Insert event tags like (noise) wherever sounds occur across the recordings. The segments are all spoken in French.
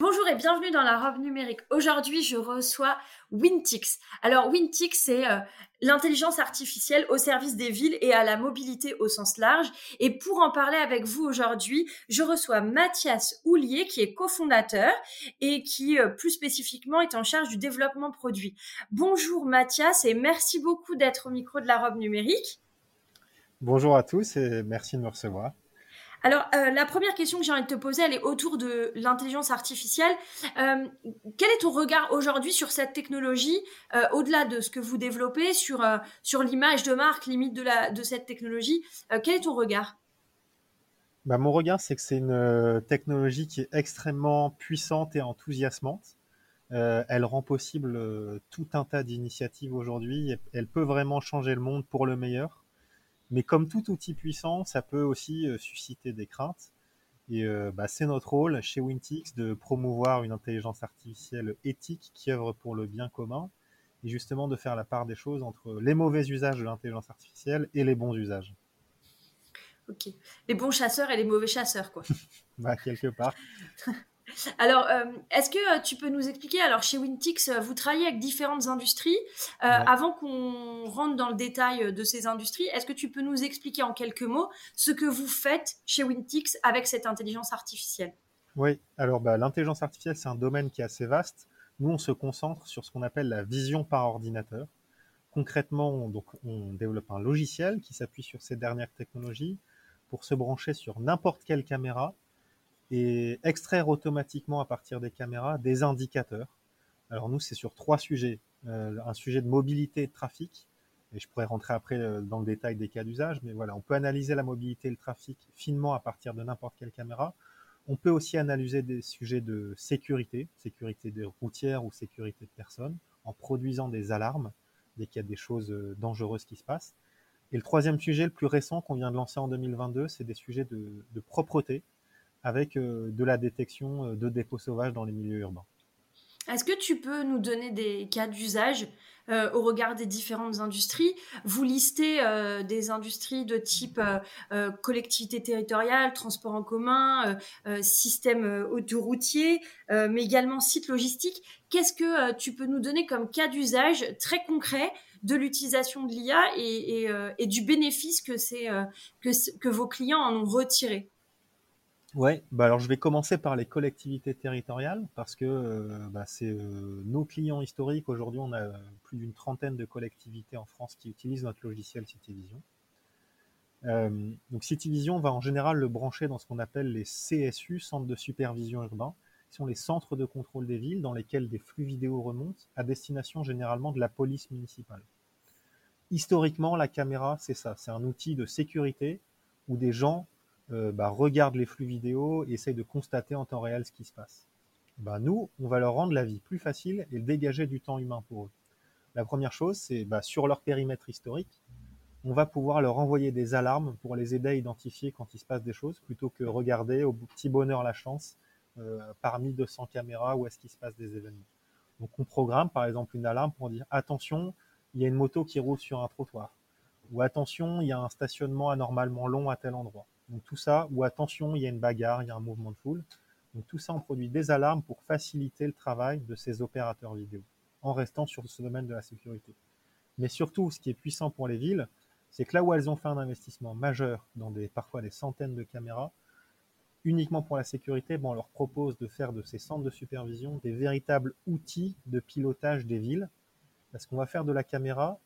Bonjour et bienvenue dans la robe numérique. Aujourd'hui, je reçois Wintix. Alors, Wintix, c'est euh, l'intelligence artificielle au service des villes et à la mobilité au sens large. Et pour en parler avec vous aujourd'hui, je reçois Mathias Houlier, qui est cofondateur et qui, euh, plus spécifiquement, est en charge du développement produit. Bonjour Mathias et merci beaucoup d'être au micro de la robe numérique. Bonjour à tous et merci de me recevoir. Alors, euh, la première question que j'ai envie de te poser, elle est autour de l'intelligence artificielle. Euh, quel est ton regard aujourd'hui sur cette technologie, euh, au-delà de ce que vous développez, sur, sur l'image de marque limite de, la, de cette technologie Quel est ton regard? Bah, Mon regard, c'est que c'est une technologie qui est extrêmement puissante et enthousiasmante. elle rend possible tout un tas d'initiatives aujourd'hui. Elle peut vraiment changer le monde pour le meilleur. Mais comme tout outil puissant, ça peut aussi euh, susciter des craintes. Et euh, bah, c'est notre rôle chez Wintix de promouvoir une intelligence artificielle éthique qui œuvre pour le bien commun et justement de faire la part des choses entre les mauvais usages de l'intelligence artificielle et les bons usages. Ok. Les bons chasseurs et les mauvais chasseurs, quoi. (laughs) bah, quelque part. (laughs) Alors, euh, est-ce que euh, tu peux nous expliquer, alors chez Wintix, euh, vous travaillez avec différentes industries. Avant qu'on rentre dans le détail de ces industries, est-ce que tu peux nous expliquer en quelques mots ce que vous faites chez Wintix avec cette intelligence artificielle? Oui, alors bah, l'intelligence artificielle, c'est un domaine qui est assez vaste. Nous, on se concentre sur ce qu'on appelle la vision par ordinateur. Concrètement, donc, on développe un logiciel qui s'appuie sur ces dernières technologies pour se brancher sur n'importe quelle caméra et extraire automatiquement à partir des caméras des indicateurs. Alors nous, c'est sur trois sujets. Euh, un sujet de mobilité et de trafic, et je pourrais rentrer après euh, dans le détail des cas d'usage, mais voilà, on peut analyser la mobilité et le trafic finement à partir de n'importe quelle caméra. On peut aussi analyser des sujets de sécurité, sécurité des routières ou sécurité de personnes, en produisant des alarmes dès qu'il y a des choses euh, dangereuses qui se passent. Et le troisième sujet, le plus récent qu'on vient de lancer en 2022, c'est des sujets de, de propreté, avec euh, de la détection euh, de dépôts sauvages dans les milieux urbains. Est-ce que tu peux nous donner des cas d'usage euh, au regard des différentes industries? Vous listez des industries de type collectivité territoriale, transport en commun, système autoroutier, mais également site logistique. Qu'est-ce que tu peux nous donner comme cas d'usage très concret de l'utilisation de l'IA et, et, du bénéfice que, que, que vos clients en ont retiré? Ouais, bah alors je vais commencer par les collectivités territoriales parce que euh, bah, c'est euh, nos clients historiques. Aujourd'hui, on a plus d'une trentaine de collectivités en France qui utilisent notre logiciel CityVision. Euh, donc CityVision va en général le brancher dans ce qu'on appelle les CSU, centres de supervision urbain, qui sont les centres de contrôle des villes dans lesquels des flux vidéo remontent à destination généralement de la police municipale. Historiquement, la caméra, c'est ça, c'est un outil de sécurité où des gens euh, bah, regardent les flux vidéo et essayent de constater en temps réel ce qui se passe. Bah, nous, on va leur rendre la vie plus facile et dégager du temps humain pour eux. La première chose, c'est bah, sur leur périmètre historique, on va pouvoir leur envoyer des alarmes pour les aider à identifier quand il se passe des choses, plutôt que regarder au petit bonheur la chance euh, parmi 200 caméras où est-ce qu'il se passe des événements. Donc on programme par exemple une alarme pour dire attention, il y a une moto qui roule sur un trottoir, ou attention, il y a un stationnement anormalement long à tel endroit. Donc tout ça, ou attention, il y a une bagarre, il y a un mouvement de foule. Donc tout ça, on produit des alarmes pour faciliter le travail de ces opérateurs vidéo, en restant sur ce domaine de la sécurité. Mais surtout, ce qui est puissant pour les villes, c'est que là où elles ont fait un investissement majeur dans parfois des centaines de caméras, uniquement pour la sécurité, on leur propose de faire de ces centres de supervision des véritables outils de pilotage des villes. Parce qu'on va faire de la caméra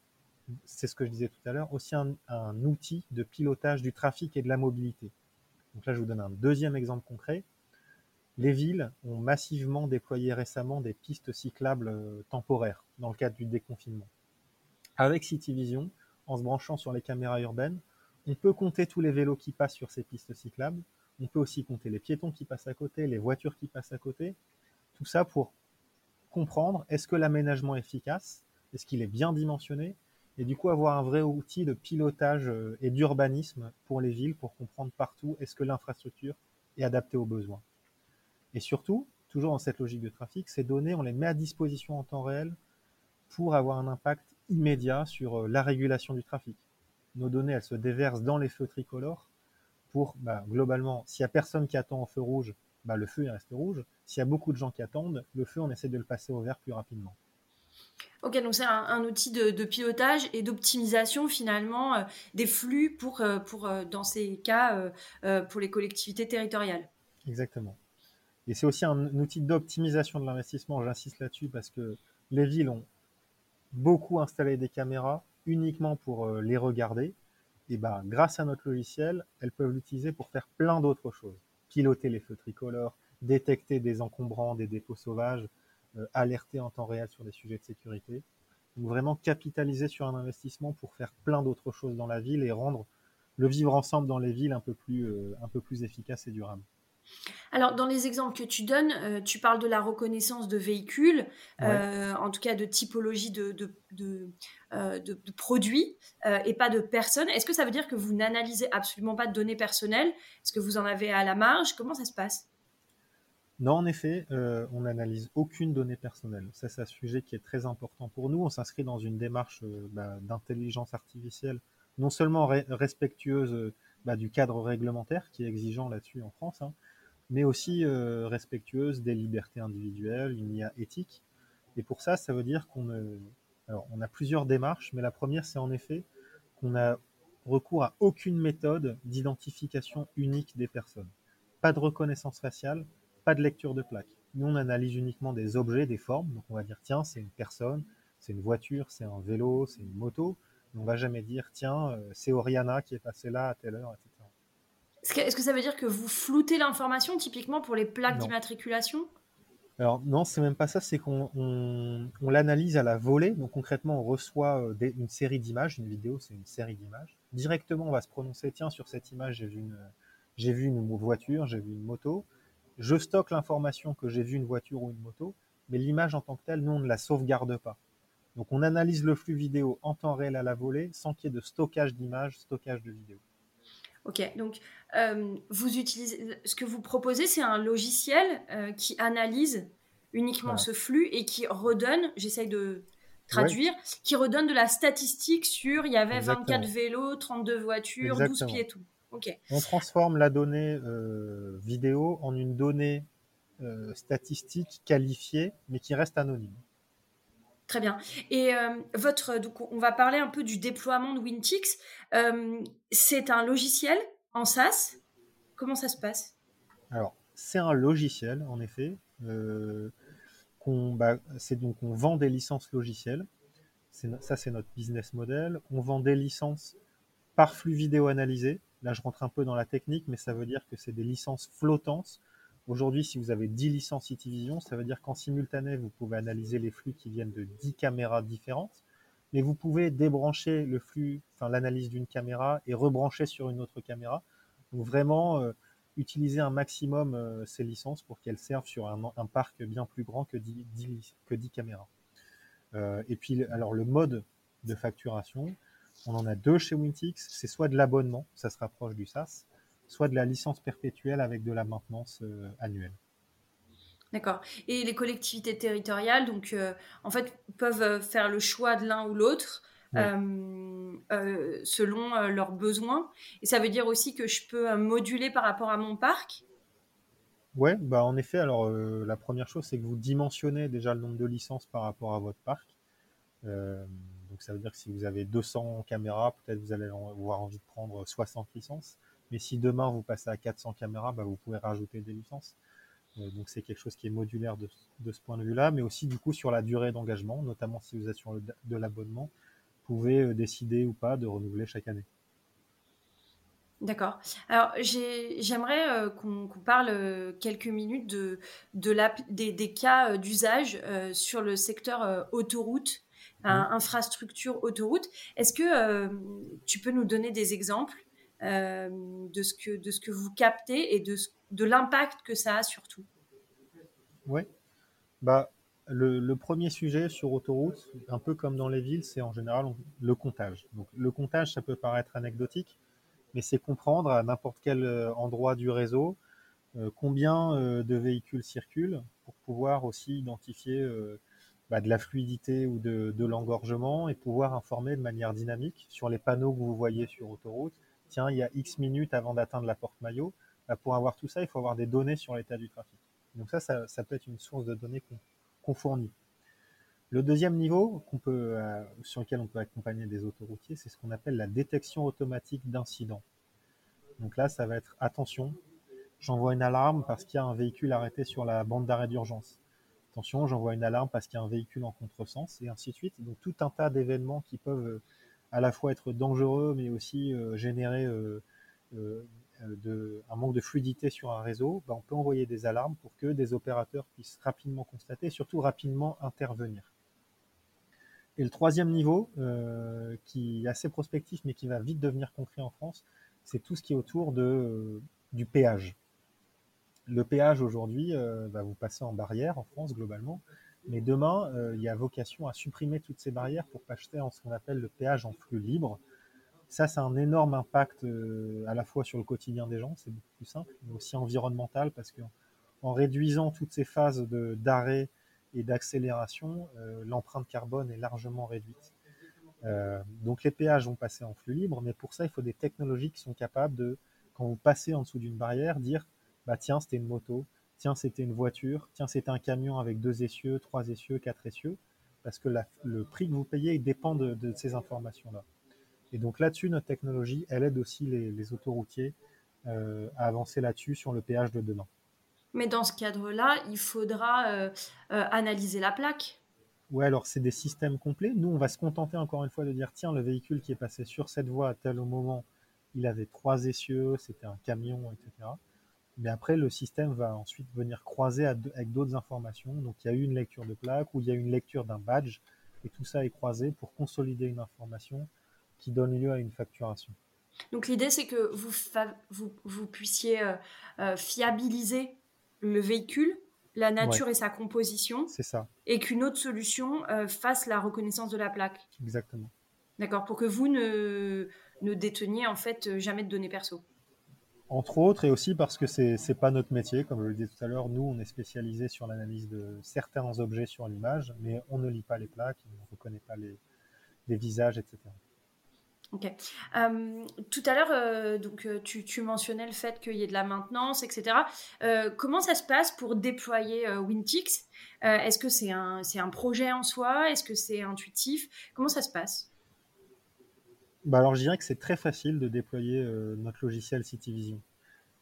c'est ce que je disais tout à l'heure, aussi un, outil de pilotage du trafic et de la mobilité. Donc là, je vous donne un deuxième exemple concret. Les villes ont massivement déployé récemment des pistes cyclables euh, temporaires dans le cadre du déconfinement. Avec CityVision, en se branchant sur les caméras urbaines, on peut compter tous les vélos qui passent sur ces pistes cyclables. On peut aussi compter les piétons qui passent à côté, les voitures qui passent à côté. Tout ça pour comprendre est-ce que l'aménagement est efficace, est-ce qu'il est bien dimensionné, et du coup avoir un vrai outil de pilotage euh, et d'urbanisme pour les villes pour comprendre partout est-ce que l'infrastructure est adaptée aux besoins. Et surtout, toujours dans cette logique de trafic, ces données, on les met à disposition en temps réel pour avoir un impact immédiat sur euh, la régulation du trafic. Nos données, elles se déversent dans les feux tricolores pour, bah, globalement, s'il n'y a personne qui attend au feu rouge, bah, le feu reste rouge. S'il y a beaucoup de gens qui attendent, le feu, on essaie de le passer au vert plus rapidement. Ok, donc c'est un, outil de, pilotage et d'optimisation finalement euh, des flux pour, euh, pour dans ces cas, pour les collectivités territoriales. Exactement. Et c'est aussi un outil d'optimisation de l'investissement, j'insiste là-dessus, parce que les villes ont beaucoup installé des caméras uniquement pour euh, les regarder. Et ben, grâce à notre logiciel, elles peuvent l'utiliser pour faire plein d'autres choses. Piloter les feux tricolores, détecter des encombrants, des dépôts sauvages, euh, alerter en temps réel sur des sujets de sécurité. Donc vraiment capitaliser sur un investissement pour faire plein d'autres choses dans la ville et rendre le vivre ensemble dans les villes un peu plus, euh, un peu plus efficace et durable. Alors, dans les exemples que tu donnes, euh, tu parles de la reconnaissance de véhicules, euh, en tout cas de typologie de, de, euh, produits et pas de personnes. Est-ce que ça veut dire que vous n'analysez absolument pas de données personnelles? Est-ce que vous en avez à la marge? Comment ça se passe? Non, en effet, on n'analyse aucune donnée personnelle. Ça, c'est un sujet qui est très important pour nous. On s'inscrit dans une démarche bah, d'intelligence artificielle, non seulement respectueuse bah, du cadre réglementaire qui est exigeant là-dessus en France, hein, mais aussi euh, respectueuse des libertés individuelles, une IA éthique. Et pour ça, ça veut dire qu'on on a plusieurs démarches, mais la première, c'est en effet qu'on a recours à aucune méthode d'identification unique des personnes. Pas de reconnaissance faciale, pas de lecture de plaque. Nous, on analyse uniquement des objets, des formes. Donc, on va dire, tiens, c'est une personne, c'est une voiture, c'est un vélo, c'est une moto. On va jamais dire, tiens, euh, c'est Oriana qui est passée là à telle heure, etc. Est-ce que, ça veut dire que vous floutez l'information typiquement pour les plaques d'immatriculation? Alors non, c'est même pas ça, c'est qu'on l'analyse à la volée. Donc concrètement, on reçoit euh, une série d'images, une vidéo, c'est une série d'images. Directement, on va se prononcer, tiens, sur cette image, j'ai vu une, j'ai vu une voiture, j'ai vu une moto. Je stocke l'information que j'ai vu une voiture ou une moto, mais l'image en tant que telle, nous, on ne la sauvegarde pas. Donc on analyse le flux vidéo en temps réel à la volée, sans qu'il y ait de stockage d'images, stockage de vidéos. Ok, donc euh, vous utilisez, ce que vous proposez, c'est un logiciel euh, qui analyse uniquement ce flux et qui redonne, j'essaye de traduire, qui redonne de la statistique sur il y avait 24 vélos, 32 voitures, 12 pieds, On transforme la donnée euh, vidéo en une donnée statistique qualifiée, mais qui reste anonyme. Très bien. Et votre, donc on va parler un peu du déploiement de Wintix. c'est un logiciel en SaaS? Comment ça se passe? Alors, c'est un logiciel, en effet. Euh, bah, c'est donc on vend des licences logicielles. Ça, c'est notre business model. On vend des licences par flux vidéo analysé. Là, je rentre un peu dans la technique, mais ça veut dire que c'est des licences flottantes. Aujourd'hui, si vous avez 10 licences Itivision, ça veut dire qu'en simultané, vous pouvez analyser les flux qui viennent de 10 caméras différentes, mais vous pouvez débrancher le flux, enfin l'analyse d'une caméra et rebrancher sur une autre caméra. Donc vraiment euh, utiliser un maximum euh, ces licences pour qu'elles servent sur un, parc bien plus grand que 10, que 10 caméras. Euh, et puis alors le mode de facturation, on en a deux chez Wintix, c'est soit de l'abonnement, ça se rapproche du SaaS, soit de la licence perpétuelle avec de la maintenance annuelle. D'accord. Et les collectivités territoriales, donc, en fait, peuvent faire le choix de l'un ou l'autre euh, euh, selon euh, leurs besoins. Et ça veut dire aussi que je peux moduler par rapport à mon parc? Ouais, bah en effet, alors la première chose, c'est que vous dimensionnez déjà le nombre de licences par rapport à votre parc. Donc ça veut dire que si vous avez 200 caméras, peut-être vous allez avoir envie de prendre 60 licences. Mais si demain vous passez à 400 caméras, bah, vous pouvez rajouter des licences. donc c'est quelque chose qui est modulaire de, ce point de vue-là, mais aussi du coup sur la durée d'engagement, notamment si vous êtes sur de l'abonnement pouvez euh, décider ou pas de renouveler chaque année. D'accord. Alors, j'aimerais euh, qu'on parle euh, quelques minutes de, de des, des, cas d'usage sur le secteur autoroute, infrastructure autoroute. Est-ce que tu peux nous donner des exemples de, ce que, de ce que vous captez et de, de l'impact que ça a surtout Oui. Bah, le, premier sujet sur autoroute, un peu comme dans les villes, c'est en général le comptage. Donc, le comptage, ça peut paraître anecdotique, mais c'est comprendre à n'importe quel euh, endroit du réseau euh, combien euh, de véhicules circulent pour pouvoir aussi identifier bah, de la fluidité ou de, l'engorgement et pouvoir informer de manière dynamique sur les panneaux que vous voyez sur autoroute. Tiens, il y a X minutes avant d'atteindre la porte maillot. Bah, pour avoir tout ça, il faut avoir des données sur l'état du trafic. Donc ça, ça, peut être une source de données qu'on fournit. Le deuxième niveau euh, sur lequel on peut accompagner des autoroutiers, c'est ce qu'on appelle la détection automatique d'incidents. Donc là, ça va être attention, j'envoie une alarme parce qu'il y a un véhicule arrêté sur la bande d'arrêt d'urgence. Attention, j'envoie une alarme parce qu'il y a un véhicule en contresens, et ainsi de suite. Donc tout un tas d'événements qui peuvent euh, à la fois être dangereux, mais aussi euh, générer de, un manque de fluidité sur un réseau, ben, on peut envoyer des alarmes pour que des opérateurs puissent rapidement constater surtout rapidement intervenir. Et le troisième niveau, euh, qui est assez prospectif mais qui va vite devenir concret en France, c'est tout ce qui est autour euh, du péage. Le péage aujourd'hui euh, va vous passer en barrière en France globalement, mais demain, il y a vocation à supprimer toutes ces barrières pour passer en ce qu'on appelle le péage en flux libre, ça, c'est un énorme impact euh, à la fois sur le quotidien des gens, c'est beaucoup plus simple, mais aussi environnemental, parce que en réduisant toutes ces phases d'arrêt et d'accélération, euh, l'empreinte carbone est largement réduite. Euh, donc les péages vont passer en flux libre, mais pour ça, il faut des technologies qui sont capables de, quand vous passez en dessous d'une barrière, dire bah tiens, c'était une moto, tiens, c'était une voiture, tiens, c'était un camion avec deux essieux, trois essieux, quatre essieux, parce que le prix que vous payez dépend de ces informations-là. Et donc là-dessus, notre technologie, elle aide aussi les, autoroutiers euh, à avancer là-dessus sur le péage de demain. Mais dans ce cadre-là, il faudra euh, euh, analyser la plaque. Oui, alors c'est des systèmes complets. Nous, on va se contenter encore une fois de dire tiens, le véhicule qui est passé sur cette voie à tel moment, il avait trois essieux, c'était un camion, etc. Mais après, le système va ensuite venir croiser avec d'autres informations. Donc, il y a eu une lecture de plaque ou il y a eu une lecture d'un badge, et tout ça est croisé pour consolider une information qui donne lieu à une facturation. Donc l'idée, c'est que vous, vous, vous, puissiez euh, euh, fiabiliser le véhicule, la nature et sa composition. C'est ça. Et qu'une autre solution euh, fasse la reconnaissance de la plaque. Exactement. D'accord, pour que vous ne, ne déteniez en fait jamais de données perso. Entre autres, et aussi parce que c'est n'est pas notre métier, comme je le disais tout à l'heure, nous on est spécialisé sur l'analyse de certains objets sur l'image, mais on ne lit pas les plaques, on ne reconnaît pas les, visages, etc. Ok. Euh, tout à l'heure, euh, donc euh, tu, mentionnais le fait qu'il y ait de la maintenance, etc. comment ça se passe pour déployer Wintix? Est-ce que c'est un projet en soi? Est-ce que c'est intuitif? Comment ça se passe? Bah alors, je dirais que c'est très facile de déployer notre logiciel CityVision.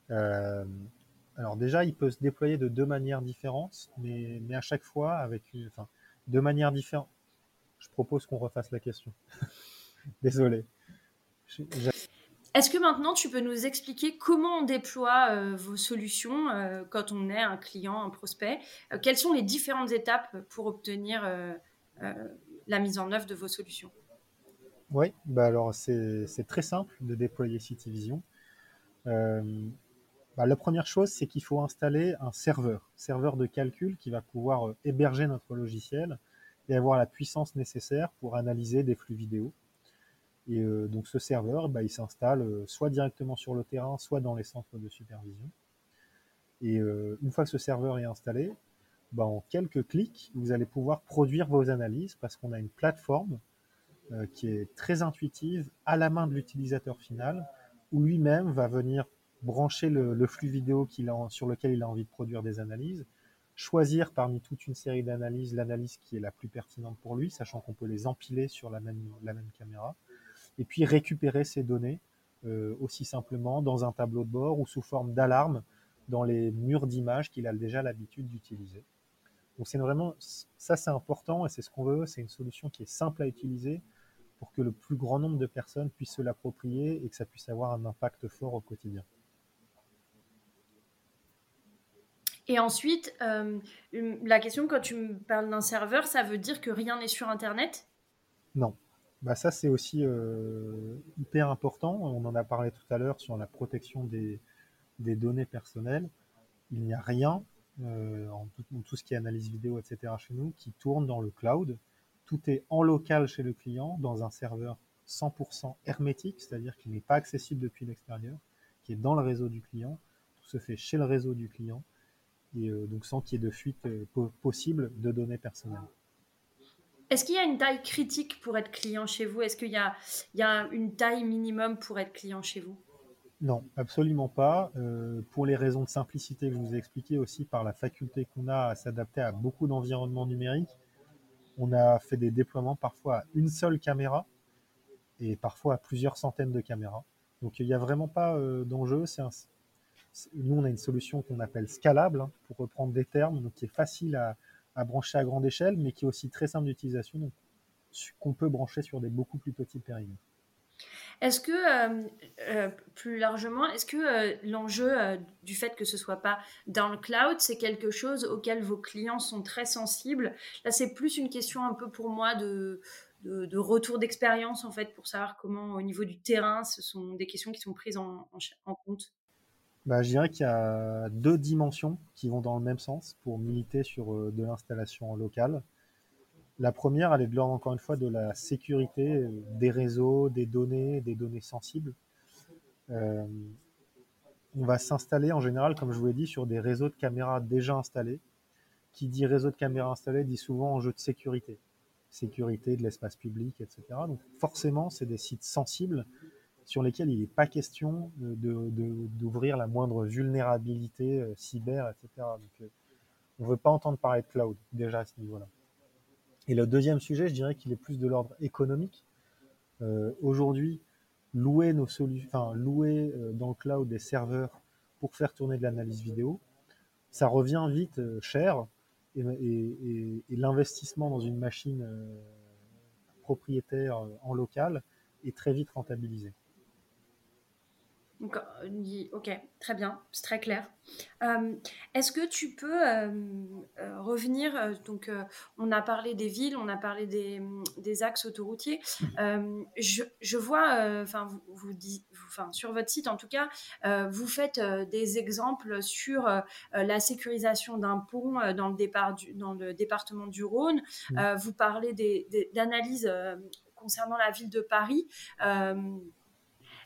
alors déjà, il peut se déployer de deux manières différentes, mais, à chaque fois avec, enfin, deux manières différentes. Je propose qu'on refasse la question. (laughs) Désolé. Est-ce que maintenant tu peux nous expliquer comment on déploie euh, vos solutions euh, quand on est un client, un prospect? Euh, Quelles sont les différentes étapes pour obtenir la mise en œuvre de vos solutions? Oui, bah alors c'est très simple de déployer CityVision. Bah, la première chose, c'est qu'il faut installer un serveur, serveur de calcul qui va pouvoir héberger notre logiciel et avoir la puissance nécessaire pour analyser des flux vidéo et euh, donc ce serveur, bah, il s'installe euh, soit directement sur le terrain, soit dans les centres de supervision. Et euh, une fois que ce serveur est installé, bah, en quelques clics, vous allez pouvoir produire vos analyses parce qu'on a une plateforme qui est très intuitive à la main de l'utilisateur final, où lui-même va venir brancher le, flux vidéo sur lequel il a envie de produire des analyses, choisir parmi toute une série d'analyses l'analyse qui est la plus pertinente pour lui, sachant qu'on peut les empiler sur la même, la même caméra, et puis récupérer ces données euh, aussi simplement dans un tableau de bord ou sous forme d'alarme dans les murs d'images qu'il a déjà l'habitude d'utiliser. Donc c'est vraiment ça c'est important et c'est ce qu'on veut, c'est une solution qui est simple à utiliser pour que le plus grand nombre de personnes puissent se l'approprier et que ça puisse avoir un impact fort au quotidien. Et ensuite, euh, la question quand tu me parles d'un serveur, ça veut dire que rien n'est sur Internet? Non, bah ça, c'est aussi euh, hyper important. On en a parlé tout à l'heure sur la protection des, données personnelles. Il n'y a rien en tout, ce qui est analyse vidéo, etc. chez nous, qui tourne dans le cloud. Tout est en local chez le client, dans un serveur 100% hermétique, c'est-à-dire qu'il n'est pas accessible depuis l'extérieur, qui est dans le réseau du client. Tout se fait chez le réseau du client, et donc sans qu'il y ait de fuite possible de données personnelles. Est-ce qu'il y a une taille critique pour être client chez vous? Est-ce qu'il y a, une taille minimum pour être client chez vous? Non, absolument pas. Euh, pour les raisons de simplicité que je vous ai expliquées aussi par la faculté qu'on a à s'adapter à beaucoup d'environnements numériques, on a fait des déploiements parfois à une seule caméra et parfois à plusieurs centaines de caméras. Donc il n'y a vraiment pas euh, d'enjeu. Nous, on a une solution qu'on appelle scalable, hein, pour reprendre des termes, donc qui est facile à, brancher à grande échelle, mais qui est aussi très simple d'utilisation, qu'on peut brancher sur des beaucoup plus petits périmètres. Est-ce que, euh, euh, plus largement, est-ce que euh, l'enjeu du fait que ce soit pas dans le cloud, c'est quelque chose auquel vos clients sont très sensibles? Là, c'est plus une question un peu pour moi de, de, retour d'expérience, en fait, pour savoir comment, au niveau du terrain, ce sont des questions qui sont prises en, en compte. Bah, je dirais qu'il y a deux dimensions qui vont dans le même sens pour militer sur de l'installation locale. La première, elle est de l'ordre encore une fois de la sécurité euh, des réseaux, des données, des données sensibles. Euh, on va s'installer en général, comme je vous l'ai dit, sur des réseaux de caméras déjà installés. Qui dit réseau de caméras installés dit souvent enjeu de sécurité, sécurité de l'espace public, etc. Donc forcément, c'est des sites sensibles sur lesquels il n'est pas question d'ouvrir la moindre vulnérabilité euh, cyber, etc. Donc, euh, on ne veut pas entendre parler de cloud déjà à ce niveau-là. Et le deuxième sujet, je dirais qu'il est plus de l'ordre économique. Euh, aujourd'hui, louer nos enfin louer dans le cloud des serveurs pour faire tourner de l'analyse vidéo, ça revient vite cher et, l'investissement dans une machine propriétaire en local est très vite rentabilisé. Euh, ok, très bien, c'est très clair. Euh, est-ce que tu peux euh, revenir Donc, on a parlé des villes, on a parlé des, axes autoroutiers. Je, vois, enfin, vous, vous, enfin, sur votre site en tout cas, vous faites des exemples sur la sécurisation d'un pont dans le, départ dans le département du Rhône. vous parlez d'analyses concernant la ville de Paris.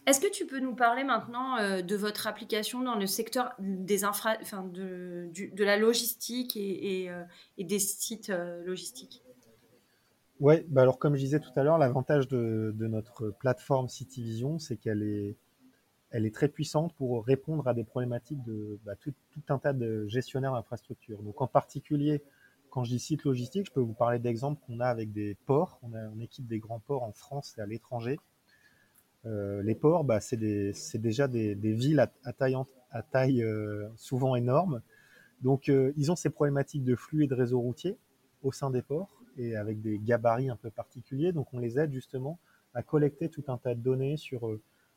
Est-ce que tu peux nous parler maintenant euh, de votre application dans le secteur des infra, enfin de, de, la logistique et, euh, des sites euh, logistiques? Oui, bah alors comme je disais tout à l'heure, l'avantage de, notre plateforme CityVision, c'est qu'elle est, elle est très puissante pour répondre à des problématiques de bah, tout, un tas de gestionnaires d'infrastructures. Donc en particulier, quand je dis site logistique, je peux vous parler d'exemples qu'on a avec des ports. On, a, on équipe des grands ports en France et à l'étranger euh, les ports, bah, c'est déjà des, villes à, taille, euh, souvent énorme. Donc, euh, ils ont ces problématiques de flux et de réseau routier au sein des ports et avec des gabarits un peu particuliers. Donc, on les aide justement à collecter tout un tas de données sur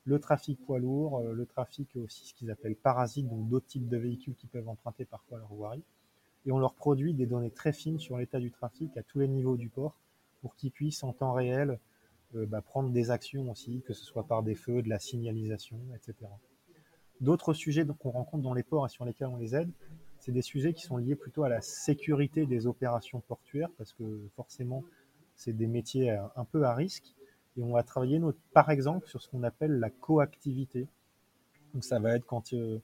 le trafic poids lourd, le trafic aussi ce qu'ils appellent parasites, donc d'autres types de véhicules qui peuvent emprunter parfois leur voirie. Et on leur produit des données très fines sur l'état du trafic à tous les niveaux du port pour qu'ils puissent en temps réel bah, prendre des actions aussi, que ce soit par des feux, de la signalisation, etc. D'autres sujets qu'on rencontre dans les ports et sur lesquels on les aide, c'est des sujets qui sont liés plutôt à la sécurité des opérations portuaires, parce que forcément, c'est des métiers euh, un peu à risque. Et on va travailler, notre, par exemple, sur ce qu'on appelle la coactivité. Donc ça va être quand euh,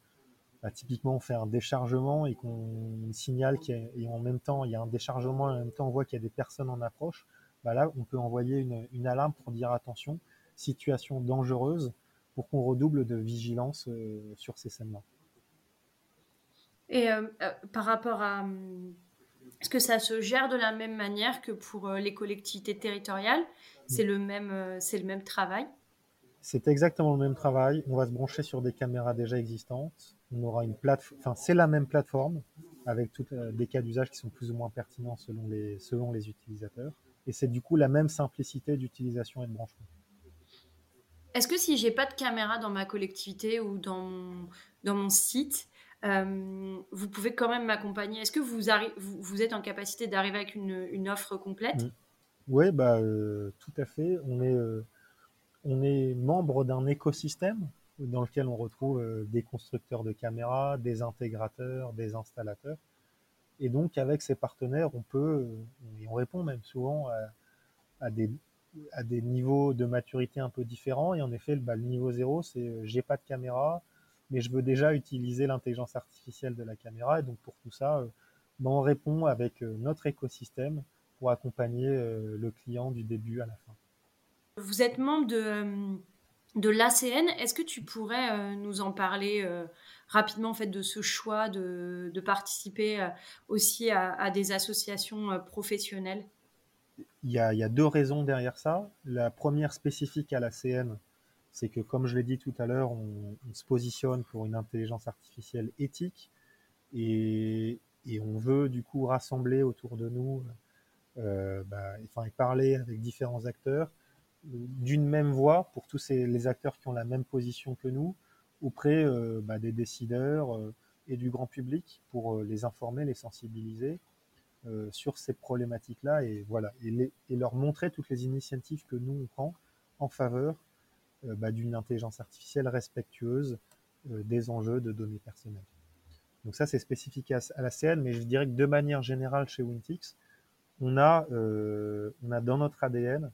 bah, typiquement on fait un déchargement et qu'on signale qu'il y a, en même temps il y a un déchargement et en même temps on voit qu'il y a des personnes en approche. Bah là, on peut envoyer une, alarme pour dire attention, situation dangereuse, pour qu'on redouble de vigilance euh, sur ces scènes-là. Et euh, euh, par rapport à... Est-ce que ça se gère de la même manière que pour les collectivités territoriales? C'est le, même, c'est le même travail? C'est exactement le même travail. On va se brancher sur des caméras déjà existantes. On aura une plateforme, enfin c'est la même plateforme avec toutes des cas d'usage qui sont plus ou moins pertinents selon les, selon les utilisateurs. Et c'est du coup la même simplicité d'utilisation et de branchement. Est-ce que si j'ai pas de caméra dans ma collectivité ou dans mon, dans mon site, euh, vous pouvez quand même m'accompagner? Est-ce que vous, vous, vous, êtes en capacité d'arriver avec une, une, offre complète? Mmh. Oui, bah, euh, tout à fait. On est, euh, on est membre d'un écosystème dans lequel on retrouve des constructeurs de caméras, des intégrateurs, des installateurs. Et donc, avec ces partenaires, on peut, et on répond même souvent à, des, à des niveaux de maturité un peu différents. Et en effet, bah, le niveau zéro, c'est j'ai pas de caméra, mais je veux déjà utiliser l'intelligence artificielle de la caméra. Et donc, pour tout ça, bah, on répond avec notre écosystème pour accompagner le client du début à la fin. Vous êtes membre de de l'ACN. Est-ce que tu pourrais euh, nous en parler euh, rapidement en fait de ce choix de, participer euh, aussi à, des associations professionnelles il y, a, deux raisons derrière ça. La première spécifique à l'ACN, c'est que comme je l'ai dit tout à l'heure, on, se positionne pour une intelligence artificielle éthique et, on veut du coup rassembler autour de nous, bah, enfin, et parler avec différents acteurs d'une même voix pour tous les acteurs qui ont la même position que nous auprès euh, bah, des décideurs euh, et du grand public pour euh, les informer, les sensibiliser sur ces problématiques-là et voilà et, leur montrer toutes les initiatives que nous on prend en faveur bah, d'une intelligence artificielle respectueuse des enjeux de données personnelles. Donc ça c'est spécifique à, la CN, mais je dirais que de manière générale chez Wintix, on a, on a dans notre ADN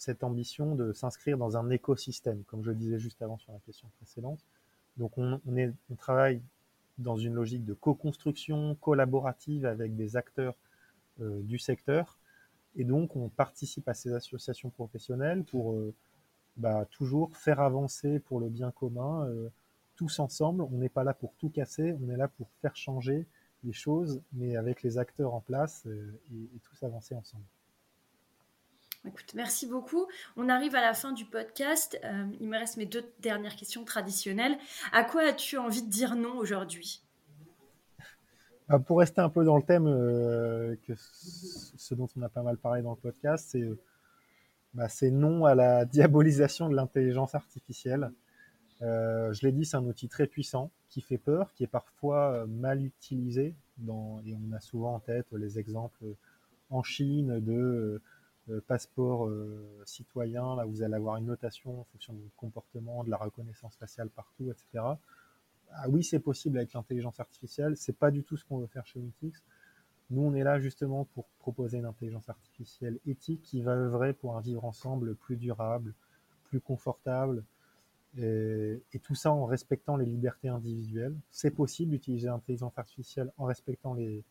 cette ambition de s'inscrire dans un écosystème, comme je le disais juste avant sur la question précédente. Donc on, travaille dans une logique de co-construction collaborative avec des acteurs euh, du secteur. Et donc, on participe à ces associations professionnelles pour euh, bah, toujours faire avancer pour le bien commun, tous ensemble. On n'est pas là pour tout casser, on est là pour faire changer les choses, mais avec les acteurs en place et tous avancer ensemble. Écoute, merci beaucoup. On arrive à la fin du podcast. Euh, il me reste mes deux dernières questions traditionnelles. À quoi as-tu envie de dire non aujourd'hui? Bah, Pour rester un peu dans le thème, euh, que ce dont on a pas mal parlé dans le podcast, c'est bah, non à la (laughs) diabolisation de l'intelligence artificielle. Euh, je l'ai dit, c'est un outil très puissant qui fait peur, qui est parfois mal utilisé. Et on a souvent en tête les exemples en Chine de euh, passeport euh, citoyen, là vous allez avoir une notation en fonction du comportement, de la reconnaissance faciale partout, etc. Ah oui, c'est possible avec l'intelligence artificielle. C'est pas du tout ce qu'on veut faire chez Unitix. Nous, on est là justement pour proposer une intelligence artificielle éthique qui va œuvrer pour un vivre ensemble plus durable, plus confortable, et tout ça en respectant les libertés individuelles. C'est possible d'utiliser l'intelligence artificielle en respectant les,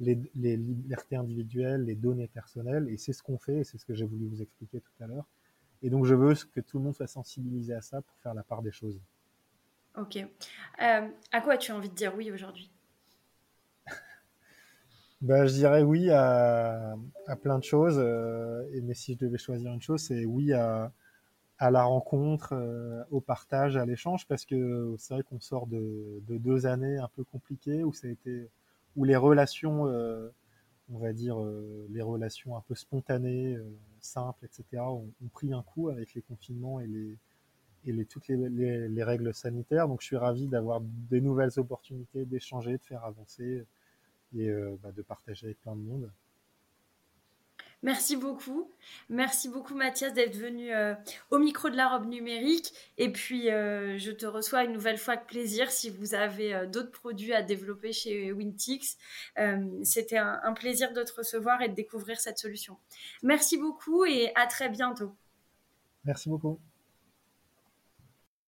les, libertés individuelles, les données personnelles, et c'est ce qu'on fait, et c'est ce que j'ai voulu vous expliquer tout à l'heure. Et donc je veux que tout le monde soit sensibilisé à ça pour faire la part des choses. Ok. Euh, à quoi as-tu envie de dire oui aujourd'hui? (laughs) Ben, Je dirais oui à, plein de choses, euh, mais si je devais choisir une chose, c'est oui à, à la rencontre, euh, au partage, à l'échange, parce que c'est vrai qu'on sort de, de, deux années un peu compliquées où ça a été où les relations, euh, on va dire, euh, les relations un peu spontanées, euh, simples, etc., ont, pris un coup avec les confinements et les, toutes les, les, règles sanitaires. Donc je suis ravi d'avoir des nouvelles opportunités d'échanger, de faire avancer et bah, de partager avec plein de monde. Merci beaucoup. Merci beaucoup Mathias d'être venu euh, au micro de la robe numérique. Et puis, euh, je te reçois une nouvelle fois avec plaisir si vous avez euh, d'autres produits à développer chez Wintix. C'était un, un, plaisir de te recevoir et de découvrir cette solution. Merci beaucoup et à très bientôt. Merci beaucoup.